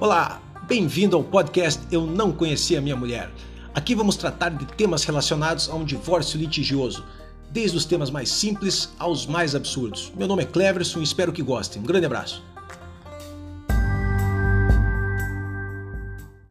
Olá, bem-vindo ao podcast Eu Não Conhecia Minha Mulher. Aqui vamos tratar de temas relacionados a um divórcio litigioso, desde os temas mais simples aos mais absurdos. Meu nome é Cleverson e espero que gostem. Um grande abraço.